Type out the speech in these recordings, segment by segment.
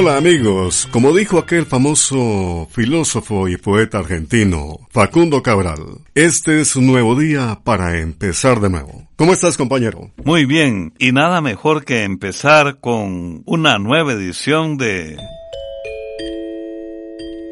Hola amigos, como dijo aquel famoso filósofo y poeta argentino Facundo Cabral, este es un nuevo día para empezar de nuevo. ¿Cómo estás compañero? Muy bien, y nada mejor que empezar con una nueva edición de...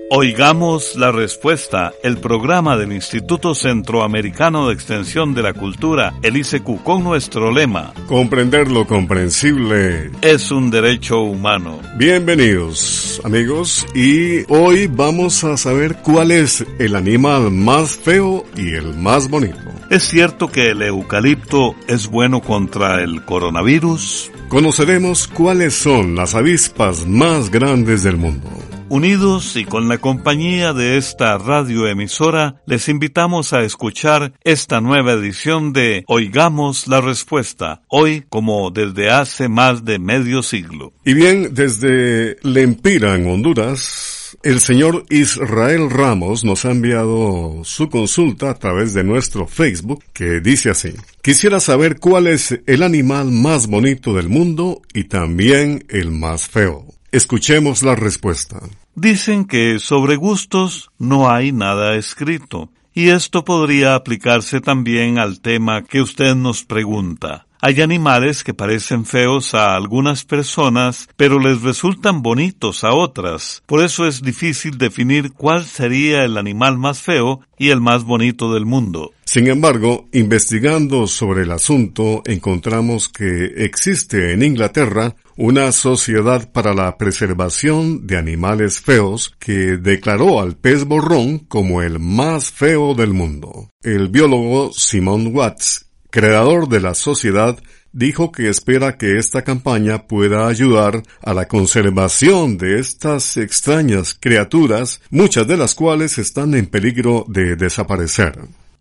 Oigamos la respuesta, el programa del Instituto Centroamericano de Extensión de la Cultura, el ICQ, con nuestro lema. Comprender lo comprensible es un derecho humano. Bienvenidos amigos y hoy vamos a saber cuál es el animal más feo y el más bonito. ¿Es cierto que el eucalipto es bueno contra el coronavirus? Conoceremos cuáles son las avispas más grandes del mundo. Unidos y con la compañía de esta radioemisora, les invitamos a escuchar esta nueva edición de Oigamos la Respuesta, hoy como desde hace más de medio siglo. Y bien, desde Lempira, en Honduras, el señor Israel Ramos nos ha enviado su consulta a través de nuestro Facebook que dice así. Quisiera saber cuál es el animal más bonito del mundo y también el más feo. Escuchemos la respuesta. Dicen que sobre gustos no hay nada escrito, y esto podría aplicarse también al tema que usted nos pregunta. Hay animales que parecen feos a algunas personas, pero les resultan bonitos a otras. Por eso es difícil definir cuál sería el animal más feo y el más bonito del mundo. Sin embargo, investigando sobre el asunto, encontramos que existe en Inglaterra una sociedad para la preservación de animales feos que declaró al pez borrón como el más feo del mundo. El biólogo Simon Watts, creador de la sociedad, dijo que espera que esta campaña pueda ayudar a la conservación de estas extrañas criaturas, muchas de las cuales están en peligro de desaparecer.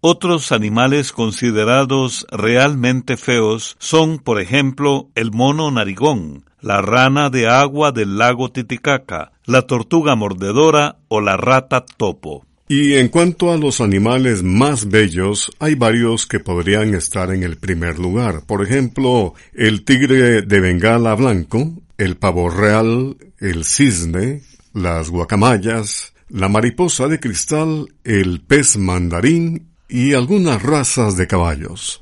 Otros animales considerados realmente feos son, por ejemplo, el mono narigón, la rana de agua del lago Titicaca, la tortuga mordedora o la rata topo. Y en cuanto a los animales más bellos, hay varios que podrían estar en el primer lugar. Por ejemplo, el tigre de Bengala blanco, el pavo real, el cisne, las guacamayas, la mariposa de cristal, el pez mandarín y algunas razas de caballos.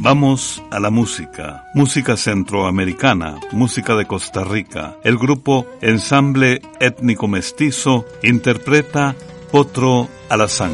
Vamos a la música, música centroamericana, música de Costa Rica. El grupo Ensamble Étnico Mestizo interpreta Potro Alazán.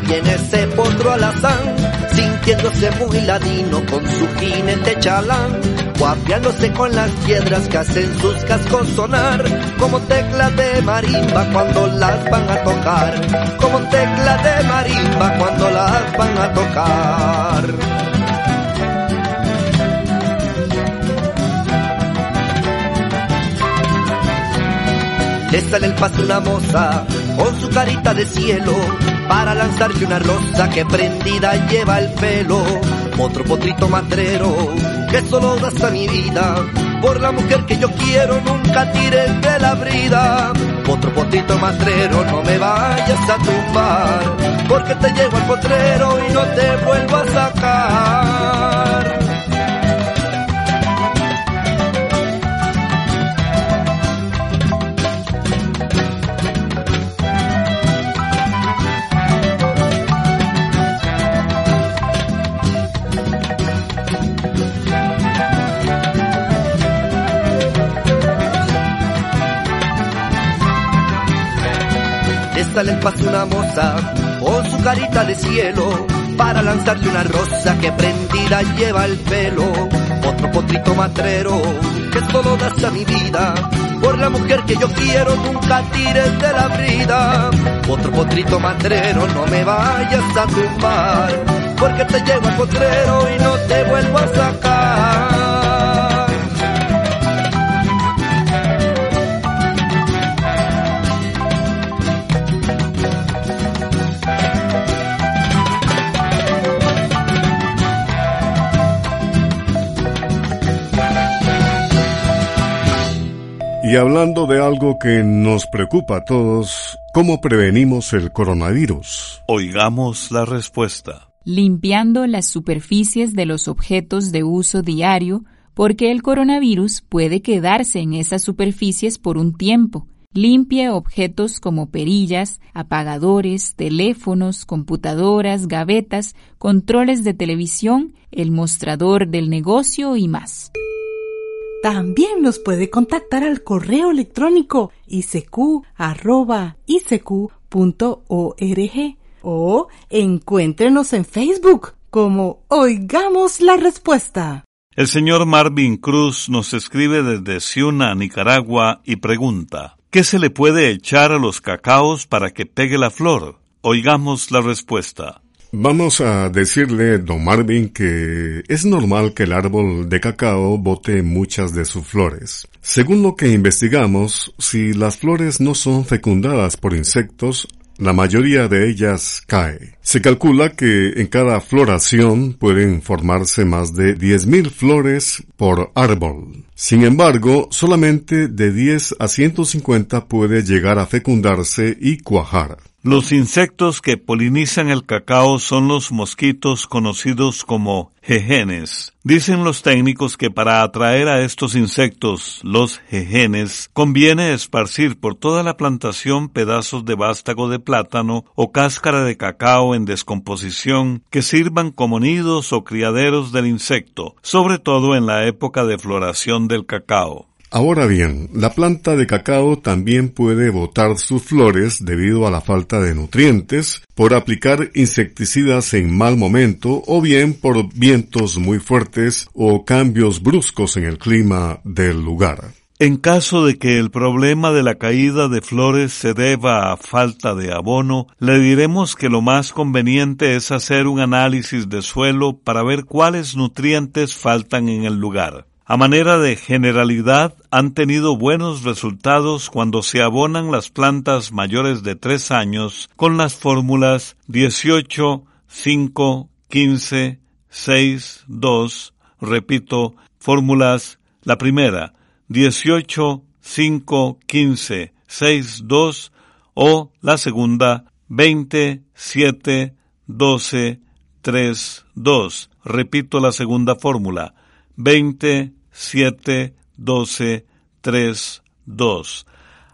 Viene ese potro alazán, sintiéndose muy ladino con su jinete chalán, guapiándose con las piedras que hacen sus cascos sonar, como teclas de marimba cuando las van a tocar, como teclas de marimba cuando las van a tocar. Sale el paso una moza con su carita de cielo para lanzarle una rosa que prendida lleva el pelo. Otro potrito matrero que solo gasta mi vida por la mujer que yo quiero, nunca tires de la brida. Otro potrito matrero, no me vayas a tumbar, porque te llevo al potrero y no te vuelvo a sacar. Sale el paso una moza con su carita de cielo para lanzarle una rosa que prendida lleva el pelo. Otro potrito matrero que solo das a mi vida por la mujer que yo quiero, nunca tires de la brida. Otro potrito matrero, no me vayas a tumbar, porque te llevo al potrero y no te vuelvo a sacar. Y hablando de algo que nos preocupa a todos, ¿cómo prevenimos el coronavirus? Oigamos la respuesta. Limpiando las superficies de los objetos de uso diario, porque el coronavirus puede quedarse en esas superficies por un tiempo. Limpie objetos como perillas, apagadores, teléfonos, computadoras, gavetas, controles de televisión, el mostrador del negocio y más. También nos puede contactar al correo electrónico isq.org o encuéntrenos en Facebook como Oigamos la Respuesta. El señor Marvin Cruz nos escribe desde Ciuna, Nicaragua, y pregunta, ¿qué se le puede echar a los cacaos para que pegue la flor? Oigamos la respuesta. Vamos a decirle, don Marvin, que es normal que el árbol de cacao bote muchas de sus flores. Según lo que investigamos, si las flores no son fecundadas por insectos, la mayoría de ellas cae. Se calcula que en cada floración pueden formarse más de 10.000 flores por árbol. Sin embargo, solamente de 10 a 150 puede llegar a fecundarse y cuajar. Los insectos que polinizan el cacao son los mosquitos conocidos como jejenes. Dicen los técnicos que para atraer a estos insectos, los jejenes, conviene esparcir por toda la plantación pedazos de vástago de plátano o cáscara de cacao en descomposición que sirvan como nidos o criaderos del insecto, sobre todo en la época de floración del cacao. Ahora bien, la planta de cacao también puede botar sus flores debido a la falta de nutrientes, por aplicar insecticidas en mal momento o bien por vientos muy fuertes o cambios bruscos en el clima del lugar. En caso de que el problema de la caída de flores se deba a falta de abono, le diremos que lo más conveniente es hacer un análisis de suelo para ver cuáles nutrientes faltan en el lugar. A manera de generalidad, han tenido buenos resultados cuando se abonan las plantas mayores de tres años con las fórmulas 18, 5, 15, 6, 2, repito, fórmulas, la primera, 18, 5, 15, 6, 2, o la segunda, 20, 7, 12, 3, 2. Repito la segunda fórmula, 20, 7, 12, 3, 2.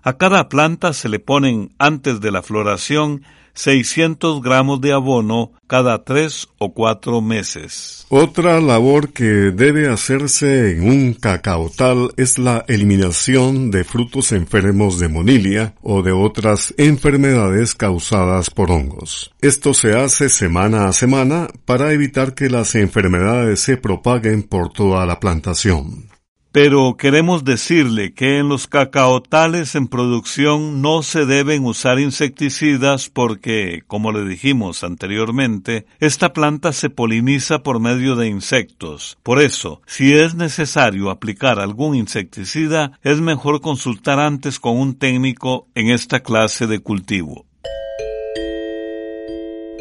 A cada planta se le ponen antes de la floración 600 gramos de abono cada tres o cuatro meses. Otra labor que debe hacerse en un cacaotal es la eliminación de frutos enfermos de monilia o de otras enfermedades causadas por hongos. Esto se hace semana a semana para evitar que las enfermedades se propaguen por toda la plantación. Pero queremos decirle que en los cacaotales en producción no se deben usar insecticidas porque, como le dijimos anteriormente, esta planta se poliniza por medio de insectos. Por eso, si es necesario aplicar algún insecticida, es mejor consultar antes con un técnico en esta clase de cultivo.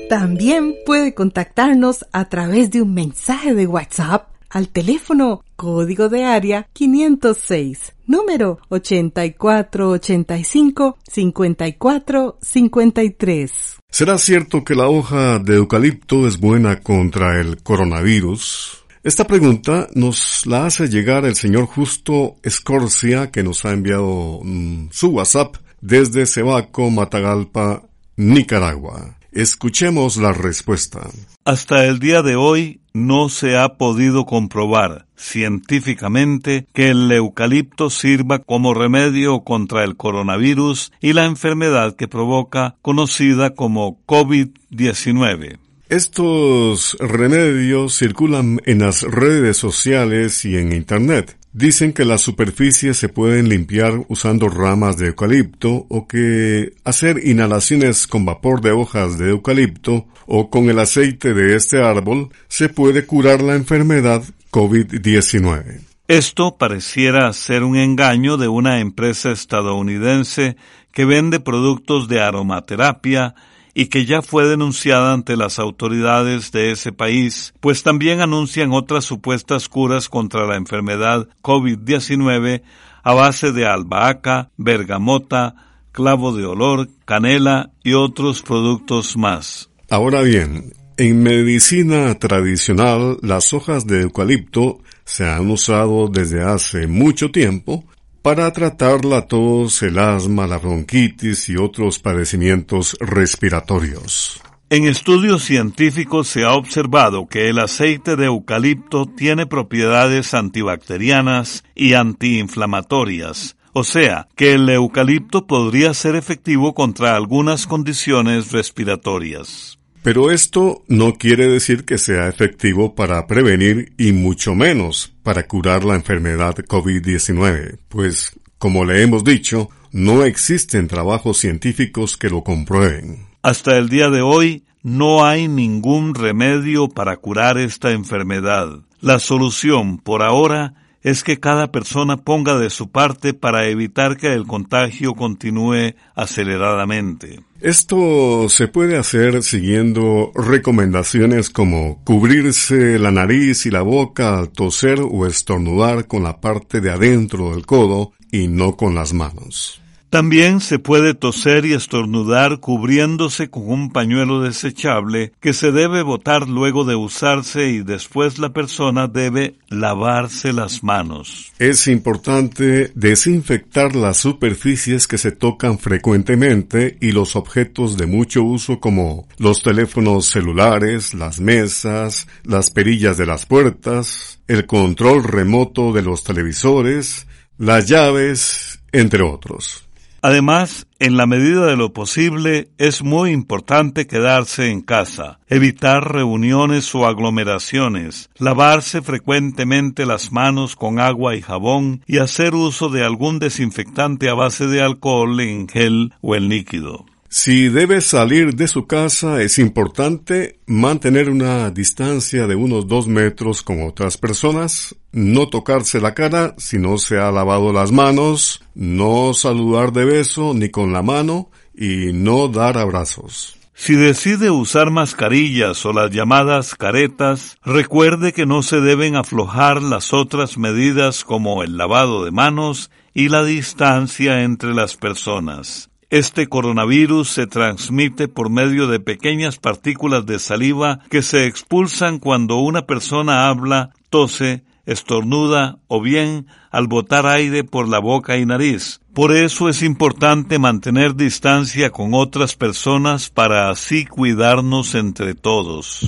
También puede contactarnos a través de un mensaje de WhatsApp al teléfono código de área 506, número 8485-5453. ¿Será cierto que la hoja de eucalipto es buena contra el coronavirus? Esta pregunta nos la hace llegar el señor Justo Escorcia, que nos ha enviado mm, su WhatsApp desde Cebaco, Matagalpa, Nicaragua. Escuchemos la respuesta. Hasta el día de hoy, no se ha podido comprobar científicamente que el eucalipto sirva como remedio contra el coronavirus y la enfermedad que provoca conocida como COVID-19. Estos remedios circulan en las redes sociales y en Internet. Dicen que las superficies se pueden limpiar usando ramas de eucalipto o que hacer inhalaciones con vapor de hojas de eucalipto o con el aceite de este árbol se puede curar la enfermedad COVID-19. Esto pareciera ser un engaño de una empresa estadounidense que vende productos de aromaterapia y que ya fue denunciada ante las autoridades de ese país, pues también anuncian otras supuestas curas contra la enfermedad COVID-19 a base de albahaca, bergamota, clavo de olor, canela y otros productos más. Ahora bien, en medicina tradicional las hojas de eucalipto se han usado desde hace mucho tiempo para tratar la tos, el asma, la bronquitis y otros padecimientos respiratorios. En estudios científicos se ha observado que el aceite de eucalipto tiene propiedades antibacterianas y antiinflamatorias, o sea, que el eucalipto podría ser efectivo contra algunas condiciones respiratorias. Pero esto no quiere decir que sea efectivo para prevenir y mucho menos para curar la enfermedad COVID-19, pues, como le hemos dicho, no existen trabajos científicos que lo comprueben. Hasta el día de hoy no hay ningún remedio para curar esta enfermedad. La solución, por ahora, es que cada persona ponga de su parte para evitar que el contagio continúe aceleradamente. Esto se puede hacer siguiendo recomendaciones como cubrirse la nariz y la boca al toser o estornudar con la parte de adentro del codo y no con las manos. También se puede toser y estornudar cubriéndose con un pañuelo desechable que se debe botar luego de usarse y después la persona debe lavarse las manos. Es importante desinfectar las superficies que se tocan frecuentemente y los objetos de mucho uso como los teléfonos celulares, las mesas, las perillas de las puertas, el control remoto de los televisores, las llaves, entre otros. Además, en la medida de lo posible, es muy importante quedarse en casa, evitar reuniones o aglomeraciones, lavarse frecuentemente las manos con agua y jabón y hacer uso de algún desinfectante a base de alcohol en gel o en líquido. Si debe salir de su casa, es importante mantener una distancia de unos dos metros con otras personas, no tocarse la cara si no se ha lavado las manos, no saludar de beso ni con la mano y no dar abrazos. Si decide usar mascarillas o las llamadas caretas, recuerde que no se deben aflojar las otras medidas como el lavado de manos y la distancia entre las personas. Este coronavirus se transmite por medio de pequeñas partículas de saliva que se expulsan cuando una persona habla, tose, estornuda o bien al botar aire por la boca y nariz. Por eso es importante mantener distancia con otras personas para así cuidarnos entre todos.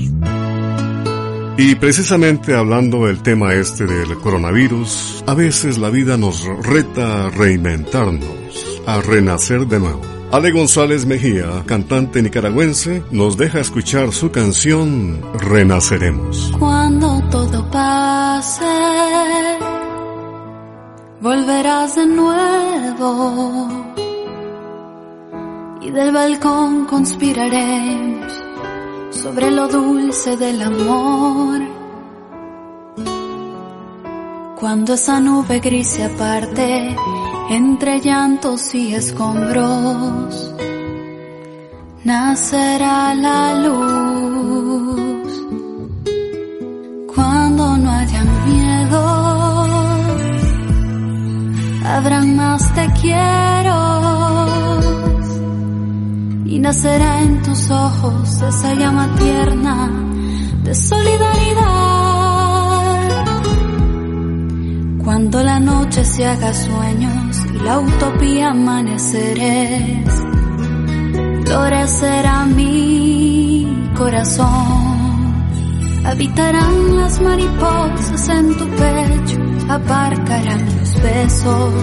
Y precisamente hablando del tema este del coronavirus, a veces la vida nos reta a reinventarnos a renacer de nuevo. Ale González Mejía, cantante nicaragüense, nos deja escuchar su canción Renaceremos. Cuando todo pase, volverás de nuevo y del balcón conspiraremos sobre lo dulce del amor. Cuando esa nube gris se aparte, entre llantos y escombros nacerá la luz. Cuando no haya miedo, habrán más te quiero y nacerá en tus ojos esa llama tierna de solidaridad. Cuando la noche se haga sueños y la utopía amaneceres, florecerá mi corazón. Habitarán las mariposas en tu pecho, aparcarán los besos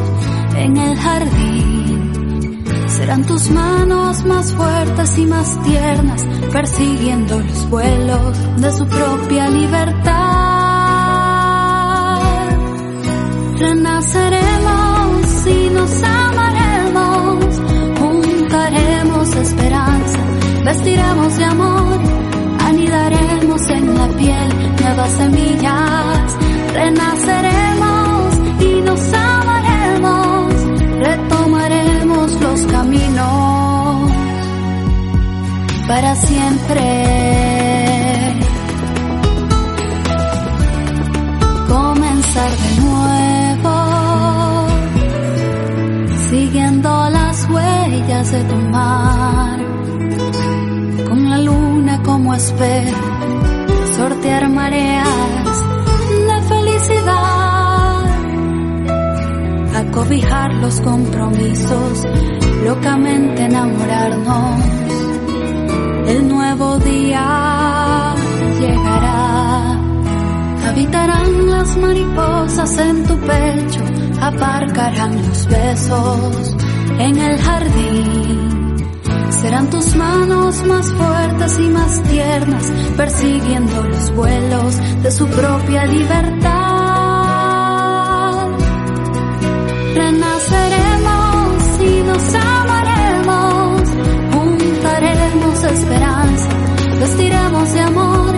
en el jardín. Serán tus manos más fuertes y más tiernas, persiguiendo los vuelos de su propia libertad. Renaceremos y nos amaremos, juntaremos esperanza, vestiremos de amor, anidaremos en la piel nuevas semillas, renaceremos y nos amaremos, retomaremos los caminos para siempre. Huellas de tu mar, con la luna como espejo, sortear mareas de felicidad, acobijar los compromisos, locamente enamorarnos, el nuevo día llegará. Habitarán las mariposas en tu pecho, aparcarán los besos en el jardín. Manos más fuertes y más tiernas, persiguiendo los vuelos de su propia libertad. Renaceremos y nos amaremos, juntaremos esperanza, vestiremos de amor,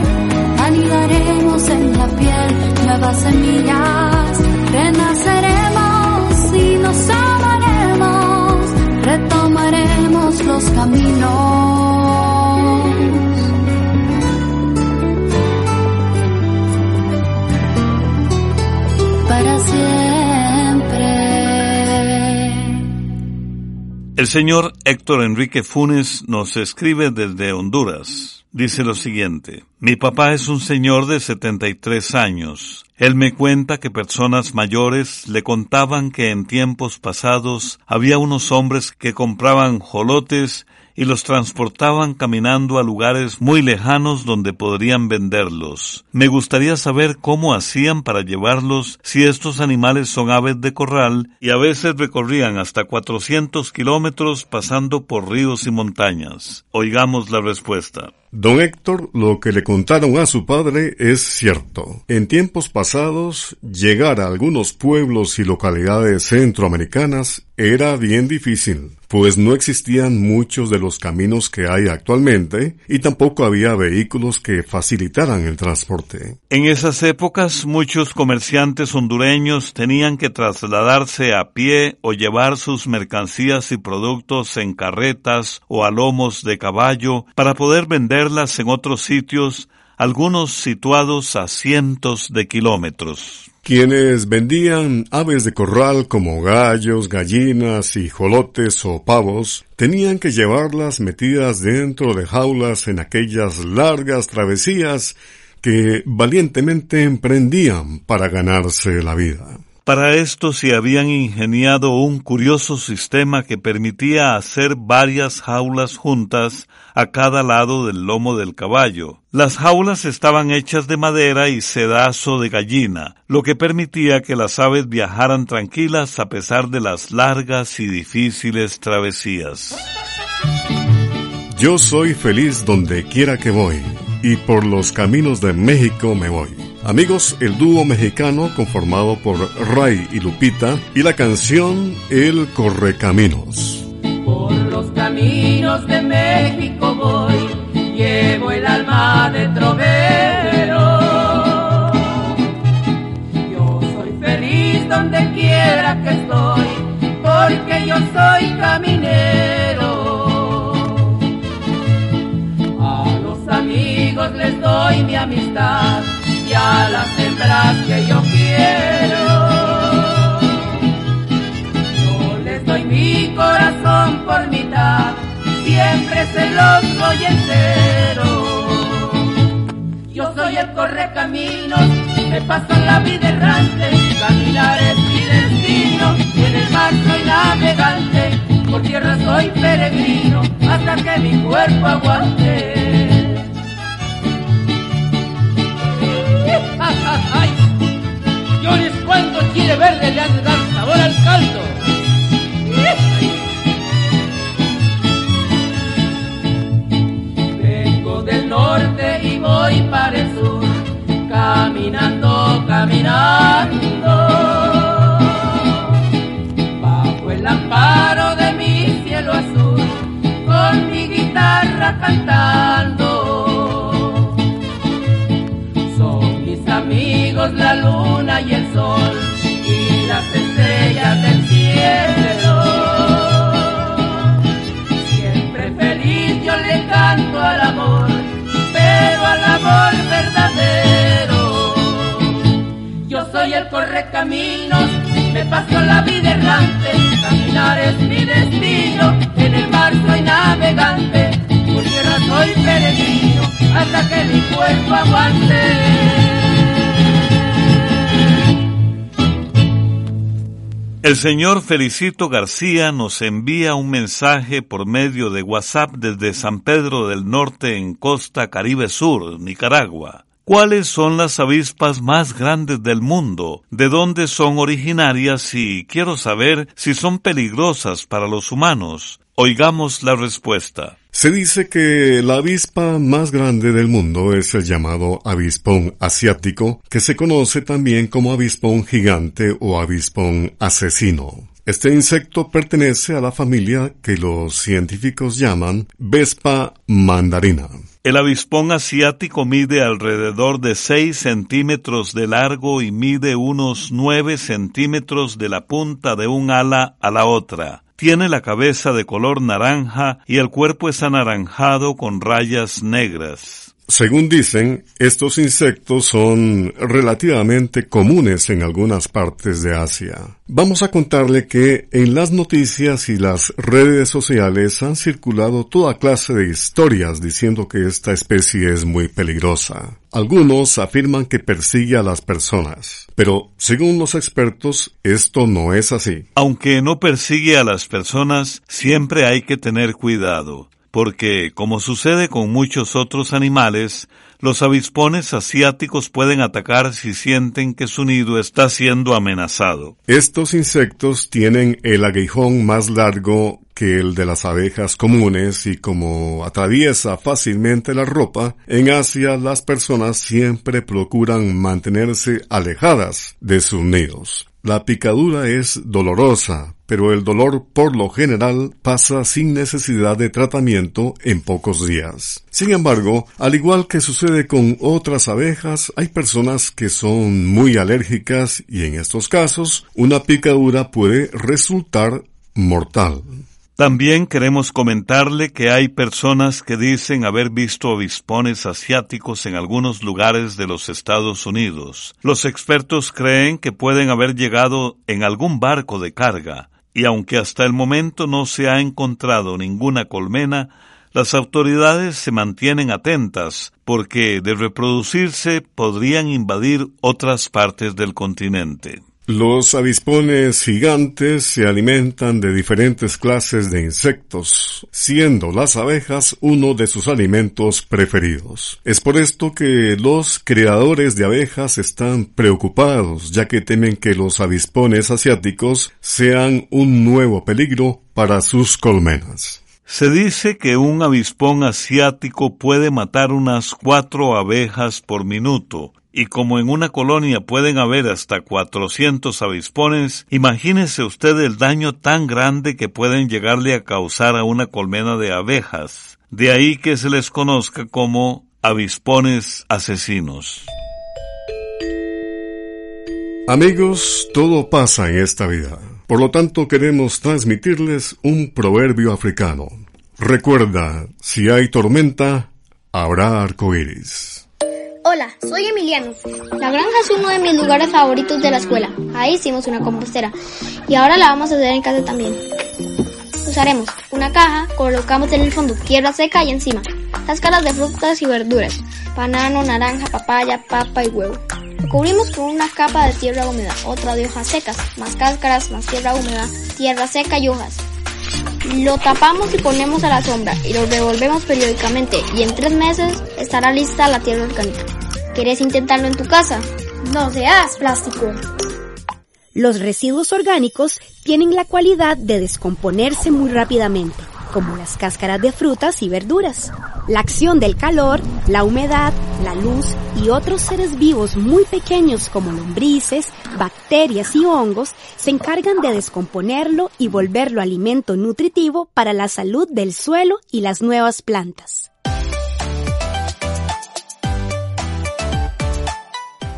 anidaremos en la piel nuevas semillas, renaceremos y nos amaremos, retomaremos los caminos. El señor Héctor Enrique Funes nos escribe desde Honduras. Dice lo siguiente, mi papá es un señor de 73 años. Él me cuenta que personas mayores le contaban que en tiempos pasados había unos hombres que compraban jolotes y los transportaban caminando a lugares muy lejanos donde podrían venderlos. Me gustaría saber cómo hacían para llevarlos si estos animales son aves de corral y a veces recorrían hasta 400 kilómetros pasando por ríos y montañas. Oigamos la respuesta. Don Héctor, lo que le contaron a su padre es cierto. En tiempos pasados, llegar a algunos pueblos y localidades centroamericanas era bien difícil, pues no existían muchos de los caminos que hay actualmente y tampoco había vehículos que facilitaran el transporte. En esas épocas muchos comerciantes hondureños tenían que trasladarse a pie o llevar sus mercancías y productos en carretas o a lomos de caballo para poder en otros sitios, algunos situados a cientos de kilómetros. Quienes vendían aves de corral como gallos, gallinas, hijolotes o pavos, tenían que llevarlas metidas dentro de jaulas en aquellas largas travesías que valientemente emprendían para ganarse la vida. Para esto se habían ingeniado un curioso sistema que permitía hacer varias jaulas juntas a cada lado del lomo del caballo. Las jaulas estaban hechas de madera y sedazo de gallina, lo que permitía que las aves viajaran tranquilas a pesar de las largas y difíciles travesías. Yo soy feliz donde quiera que voy, y por los caminos de México me voy. Amigos, el dúo mexicano conformado por Ray y Lupita y la canción El Correcaminos. Por los caminos de México voy, llevo el alma de trovero. Yo soy feliz donde quiera que estoy, porque yo soy caminero. A los amigos les doy mi amistad y a las hembras que yo quiero. Yo les doy mi corazón por mitad, siempre se los doy entero. Yo soy el correcaminos, me paso la vida errante, caminar es mi destino, en el mar soy navegante, por tierra soy peregrino, hasta que mi cuerpo aguante. más hay. Llores cuando quiere verde le han de dar sabor al caldo. Vengo del norte y voy para el sur, caminando, caminando. Bajo el amparo de mi cielo azul, con mi guitarra cantando. La luna y el sol y las estrellas del cielo. Siempre feliz yo le canto al amor, pero al amor verdadero. Yo soy el correcaminos, me paso la vida errante, caminar es mi destino, en el mar soy navegante, por tierra soy peregrino, hasta que mi cuerpo aguante. El señor Felicito García nos envía un mensaje por medio de WhatsApp desde San Pedro del Norte en Costa Caribe Sur, Nicaragua. ¿Cuáles son las avispas más grandes del mundo? ¿De dónde son originarias? Y quiero saber si son peligrosas para los humanos. Oigamos la respuesta. Se dice que la avispa más grande del mundo es el llamado avispón asiático, que se conoce también como avispón gigante o avispón asesino. Este insecto pertenece a la familia que los científicos llaman Vespa mandarina. El avispón asiático mide alrededor de 6 centímetros de largo y mide unos 9 centímetros de la punta de un ala a la otra. Tiene la cabeza de color naranja y el cuerpo es anaranjado con rayas negras. Según dicen, estos insectos son relativamente comunes en algunas partes de Asia. Vamos a contarle que en las noticias y las redes sociales han circulado toda clase de historias diciendo que esta especie es muy peligrosa. Algunos afirman que persigue a las personas, pero según los expertos esto no es así. Aunque no persigue a las personas, siempre hay que tener cuidado porque, como sucede con muchos otros animales, los avispones asiáticos pueden atacar si sienten que su nido está siendo amenazado. Estos insectos tienen el aguijón más largo que el de las abejas comunes y como atraviesa fácilmente la ropa, en Asia las personas siempre procuran mantenerse alejadas de sus nidos. La picadura es dolorosa, pero el dolor por lo general pasa sin necesidad de tratamiento en pocos días. Sin embargo, al igual que sucede con otras abejas, hay personas que son muy alérgicas y en estos casos una picadura puede resultar mortal. También queremos comentarle que hay personas que dicen haber visto avispones asiáticos en algunos lugares de los Estados Unidos. Los expertos creen que pueden haber llegado en algún barco de carga, y aunque hasta el momento no se ha encontrado ninguna colmena, las autoridades se mantienen atentas porque de reproducirse podrían invadir otras partes del continente. Los avispones gigantes se alimentan de diferentes clases de insectos, siendo las abejas uno de sus alimentos preferidos. Es por esto que los creadores de abejas están preocupados, ya que temen que los avispones asiáticos sean un nuevo peligro para sus colmenas. Se dice que un avispón asiático puede matar unas cuatro abejas por minuto, y como en una colonia pueden haber hasta 400 avispones, imagínese usted el daño tan grande que pueden llegarle a causar a una colmena de abejas. De ahí que se les conozca como avispones asesinos. Amigos, todo pasa en esta vida. Por lo tanto, queremos transmitirles un proverbio africano. Recuerda, si hay tormenta, habrá arcoíris. Hola, soy Emiliano. La granja es uno de mis lugares favoritos de la escuela. Ahí hicimos una compostera. Y ahora la vamos a hacer en casa también. Usaremos una caja, colocamos en el fondo tierra seca y encima cáscaras de frutas y verduras. Banano, naranja, papaya, papa y huevo. Cubrimos con una capa de tierra húmeda, otra de hojas secas, más cáscaras, más tierra húmeda, tierra seca y hojas. Lo tapamos y ponemos a la sombra y lo revolvemos periódicamente y en tres meses estará lista la tierra orgánica. ¿Quieres intentarlo en tu casa? No seas plástico. Los residuos orgánicos tienen la cualidad de descomponerse muy rápidamente, como las cáscaras de frutas y verduras. La acción del calor, la humedad, la luz y otros seres vivos muy pequeños como lombrices, bacterias y hongos se encargan de descomponerlo y volverlo alimento nutritivo para la salud del suelo y las nuevas plantas.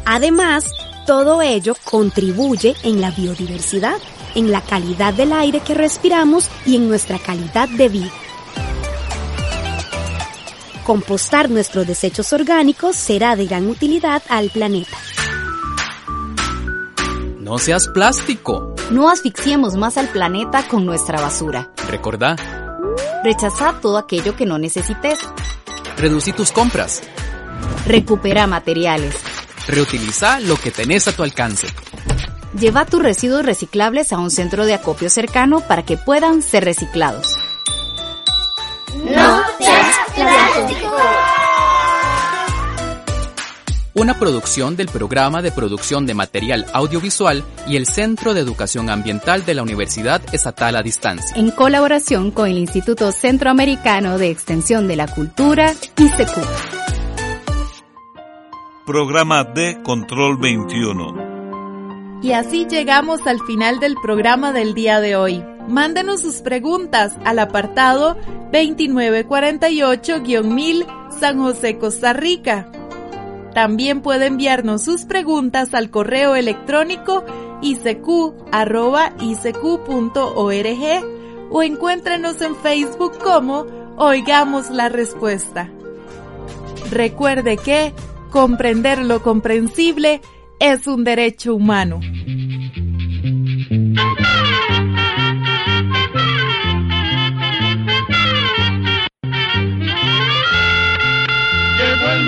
Además, todo ello contribuye en la biodiversidad, en la calidad del aire que respiramos y en nuestra calidad de vida. Compostar nuestros desechos orgánicos será de gran utilidad al planeta. No seas plástico. No asfixiemos más al planeta con nuestra basura. Recordá. Rechazar todo aquello que no necesites. Reducí tus compras. Recupera materiales. Reutiliza lo que tenés a tu alcance. Lleva tus residuos reciclables a un centro de acopio cercano para que puedan ser reciclados. No seas plástico. Una producción del Programa de Producción de Material Audiovisual y el Centro de Educación Ambiental de la Universidad Estatal a Distancia. En colaboración con el Instituto Centroamericano de Extensión de la Cultura, ICECU. Programa de Control 21. Y así llegamos al final del programa del día de hoy. Mándenos sus preguntas al apartado 2948-1000 San José, Costa Rica. También puede enviarnos sus preguntas al correo electrónico isq.org o encuéntrenos en Facebook como Oigamos la Respuesta. Recuerde que comprender lo comprensible es un derecho humano.